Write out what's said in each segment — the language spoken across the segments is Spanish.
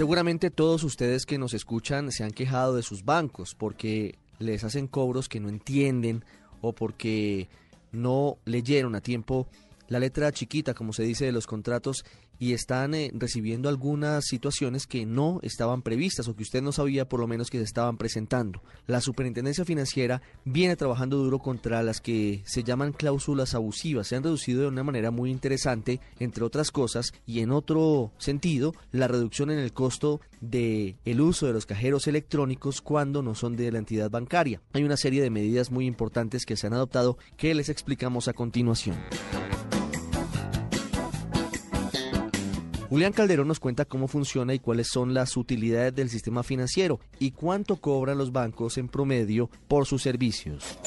Seguramente todos ustedes que nos escuchan se han quejado de sus bancos porque les hacen cobros que no entienden o porque no leyeron a tiempo la letra chiquita, como se dice, de los contratos y están eh, recibiendo algunas situaciones que no estaban previstas o que usted no sabía por lo menos que se estaban presentando. La Superintendencia Financiera viene trabajando duro contra las que se llaman cláusulas abusivas. Se han reducido de una manera muy interesante, entre otras cosas, y en otro sentido, la reducción en el costo de uso de los cajeros electrónicos cuando no son de la entidad bancaria. Hay una serie de medidas muy importantes que se han adoptado que les explicamos a continuación. Julián Calderón nos cuenta cómo funciona y cuáles son las utilidades del sistema financiero y cuánto cobran los bancos en promedio por sus servicios.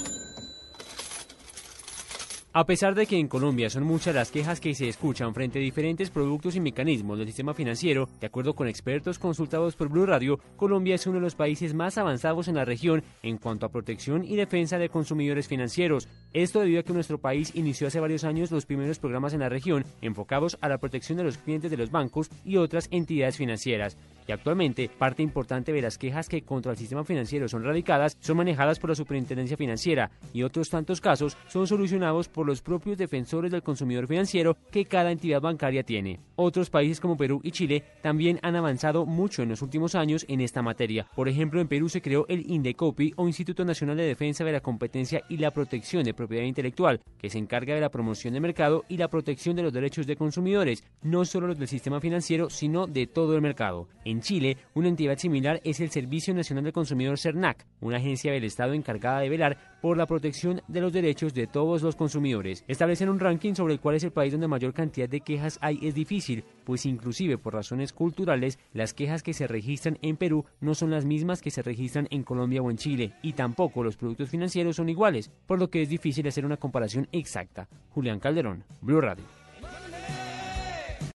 A pesar de que en Colombia son muchas las quejas que se escuchan frente a diferentes productos y mecanismos del sistema financiero, de acuerdo con expertos consultados por Blue Radio, Colombia es uno de los países más avanzados en la región en cuanto a protección y defensa de consumidores financieros. Esto debido a que nuestro país inició hace varios años los primeros programas en la región enfocados a la protección de los clientes de los bancos y otras entidades financieras. Y actualmente, parte importante de las quejas que contra el sistema financiero son radicadas son manejadas por la Superintendencia Financiera y otros tantos casos son solucionados por los propios defensores del consumidor financiero que cada entidad bancaria tiene. Otros países como Perú y Chile también han avanzado mucho en los últimos años en esta materia. Por ejemplo, en Perú se creó el INDECOPI o Instituto Nacional de Defensa de la Competencia y la Protección de Propiedad Intelectual, que se encarga de la promoción del mercado y la protección de los derechos de consumidores, no solo los del sistema financiero, sino de todo el mercado. Chile, una entidad similar es el Servicio Nacional del Consumidor CERNAC, una agencia del Estado encargada de velar por la protección de los derechos de todos los consumidores. Establecer un ranking sobre cuál es el país donde mayor cantidad de quejas hay es difícil, pues inclusive por razones culturales, las quejas que se registran en Perú no son las mismas que se registran en Colombia o en Chile, y tampoco los productos financieros son iguales, por lo que es difícil hacer una comparación exacta. Julián Calderón, Blue Radio.